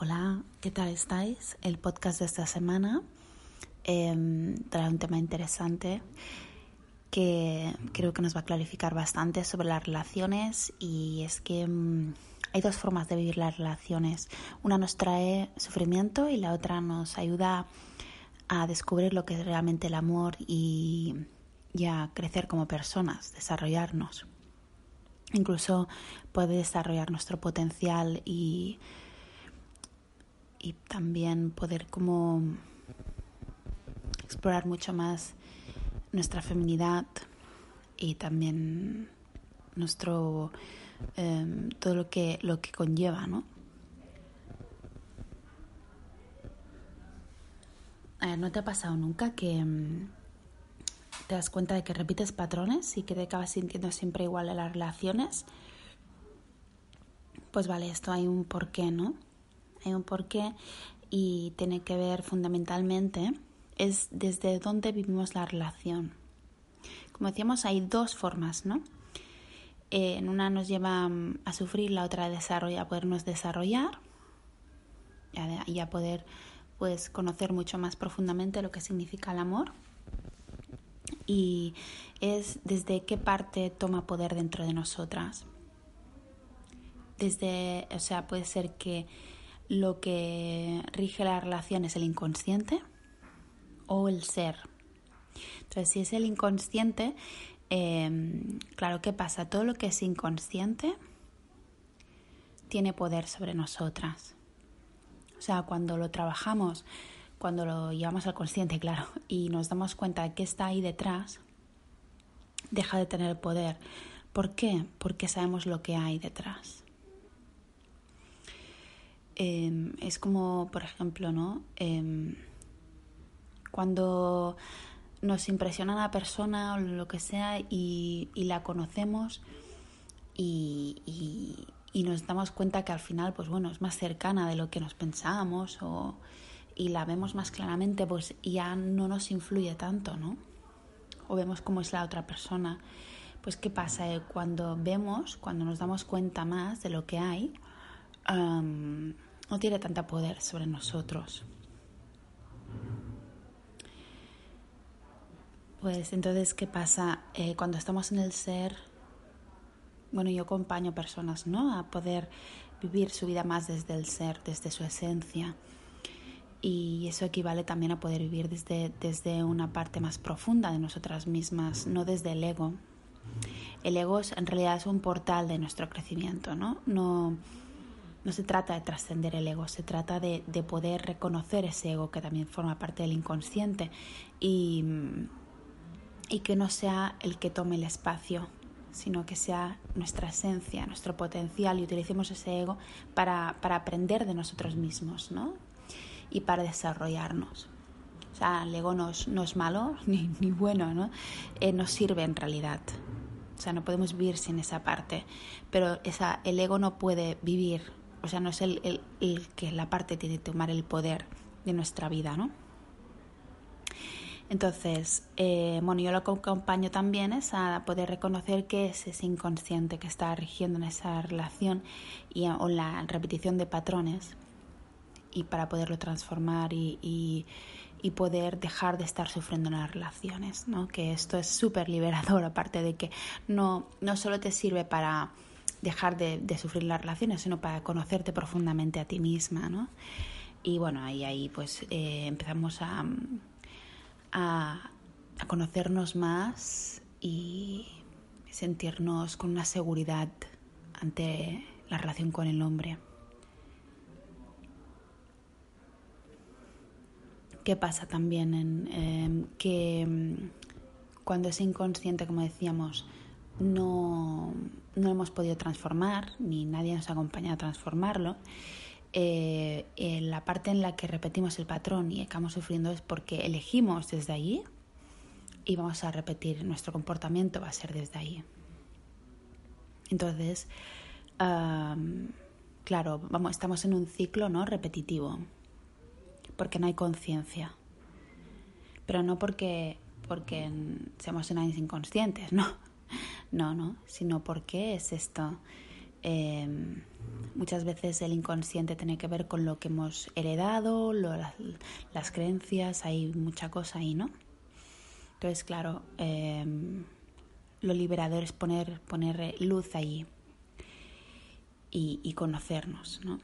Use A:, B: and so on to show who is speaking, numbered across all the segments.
A: Hola, ¿qué tal estáis? El podcast de esta semana eh, trae un tema interesante que creo que nos va a clarificar bastante sobre las relaciones y es que mmm, hay dos formas de vivir las relaciones. Una nos trae sufrimiento y la otra nos ayuda a descubrir lo que es realmente el amor y, y a crecer como personas, desarrollarnos. Incluso puede desarrollar nuestro potencial y y también poder como explorar mucho más nuestra feminidad y también nuestro eh, todo lo que lo que conlleva no eh, no te ha pasado nunca que um, te das cuenta de que repites patrones y que te acabas sintiendo siempre igual en las relaciones pues vale esto hay un porqué no un porqué y tiene que ver fundamentalmente es desde dónde vivimos la relación. Como decíamos, hay dos formas, ¿no? Eh, en una nos lleva a sufrir, la otra a, desarrollar, a podernos desarrollar y a poder pues conocer mucho más profundamente lo que significa el amor. Y es desde qué parte toma poder dentro de nosotras. Desde, o sea, puede ser que lo que rige la relación es el inconsciente o el ser. Entonces, si es el inconsciente, eh, claro, ¿qué pasa? Todo lo que es inconsciente tiene poder sobre nosotras. O sea, cuando lo trabajamos, cuando lo llevamos al consciente, claro, y nos damos cuenta de que está ahí detrás, deja de tener poder. ¿Por qué? Porque sabemos lo que hay detrás eh, es como, por ejemplo, ¿no? Eh, cuando nos impresiona una persona o lo que sea y, la conocemos y, nos damos cuenta que al final, pues bueno, es más cercana de lo que nos pensábamos o, y la vemos más claramente, pues ya no nos influye tanto, ¿no? O vemos cómo es la otra persona. Pues qué pasa eh, cuando vemos, cuando nos damos cuenta más de lo que hay, um, no tiene tanta poder sobre nosotros. Pues entonces, ¿qué pasa? Eh, cuando estamos en el ser, bueno, yo acompaño personas, ¿no? A poder vivir su vida más desde el ser, desde su esencia. Y eso equivale también a poder vivir desde, desde una parte más profunda de nosotras mismas, no desde el ego. El ego es, en realidad es un portal de nuestro crecimiento, ¿no? No no se trata de trascender el ego, se trata de, de, poder reconocer ese ego que también forma parte del inconsciente y, y que no sea el que tome el espacio, sino que sea nuestra esencia, nuestro potencial y utilicemos ese ego para, para aprender de nosotros mismos ¿no? y para desarrollarnos. O sea, el ego no es, no es malo ni, ni bueno, ¿no? Eh, nos sirve en realidad. O sea, no podemos vivir sin esa parte, pero esa, el ego no puede vivir o sea, no es el, el, el, que la parte tiene que tomar el poder de nuestra vida, ¿no? Entonces, eh, bueno, yo lo acompaño también es a poder reconocer que es ese inconsciente que está rigiendo en esa relación y, o la repetición de patrones y para poderlo transformar y, y, y poder dejar de estar sufriendo en las relaciones, ¿no? Que esto es súper liberador, aparte de que no, no solo te sirve para dejar de, de, sufrir las relaciones, sino para conocerte profundamente a ti misma, ¿no? Y bueno, ahí, ahí pues eh, empezamos a, a, a, conocernos más y sentirnos con una seguridad ante la relación con el hombre. ¿Qué pasa también en eh, que cuando es inconsciente, como decíamos, no, no hemos podido transformar, ni nadie nos ha acompañado a transformarlo, eh, la parte en la que repetimos el patrón y acabamos sufriendo es porque elegimos desde allí y vamos a repetir, nuestro comportamiento va a ser desde ahí. Entonces, claro, vamos, estamos en un ciclo ¿no? repetitivo, porque no hay conciencia. Pero no porque, porque seamos unas inconscientes, no. No, no, sino porque es esto. Em, muchas veces el inconsciente tiene que ver con lo que hemos heredado, las, creencias, hay mucha cosa ahí, ¿no? Entonces, claro, em, lo liberador es poner, poner luz allí y, conocernos, ¿no?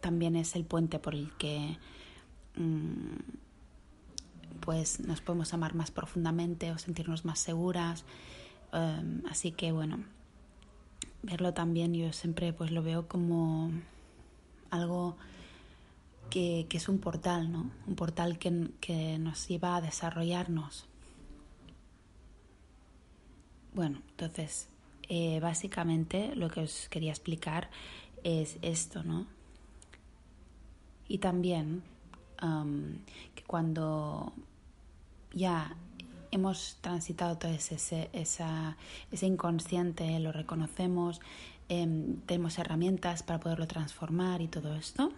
A: También es el puente por el que mm, pues nos podemos amar más profundamente o sentirnos más seguras. Em, así que bueno, verlo también yo siempre pues lo veo como algo que, es un portal, ¿no? Un portal que, que nos lleva a desarrollarnos. Bueno, entonces, eh, básicamente lo que os quería explicar es esto, ¿no? Y también que cuando ya hemos transitado todo ese, esa, ese inconsciente, lo reconocemos, em, tenemos herramientas para poderlo transformar y todo esto,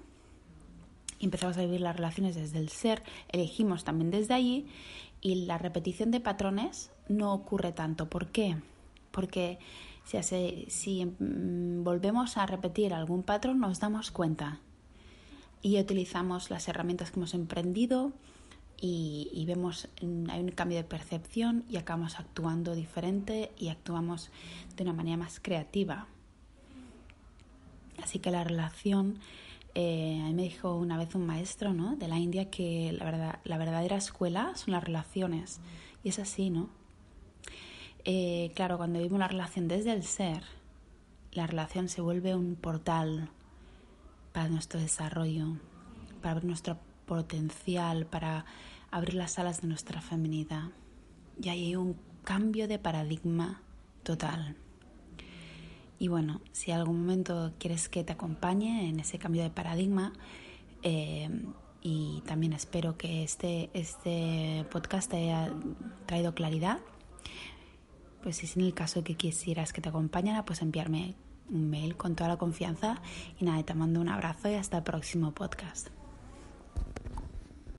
A: empezamos a vivir las relaciones desde el ser, elegimos también desde allí y la repetición de patrones no ocurre tanto. ¿Por qué? Porque si, hace, mm, volvemos a repetir algún patrón nos damos cuenta y utilizamos las herramientas que hemos emprendido y, vemos mm, hay un cambio de percepción y acabamos actuando diferente y actuamos de una manera más creativa. Así que la relación eh, a me dijo una vez un maestro ¿no? de la India que la, verdad, la verdadera escuela son las relaciones. Y es así, ¿no? Eh, claro, cuando vivimos la relación desde el ser, la relación se vuelve un portal para nuestro desarrollo, para abrir nuestro potencial, para abrir las alas de nuestra feminidad. Y ahí hay un cambio de paradigma total. Y bueno, si algún momento quieres que te acompañe en ese cambio de paradigma, eh, y también espero que este, este podcast te haya traído claridad, pues si es en el caso que quisieras que te acompañara, pues enviarme un mail con toda la confianza. Y nada, te mando un abrazo y hasta el próximo podcast.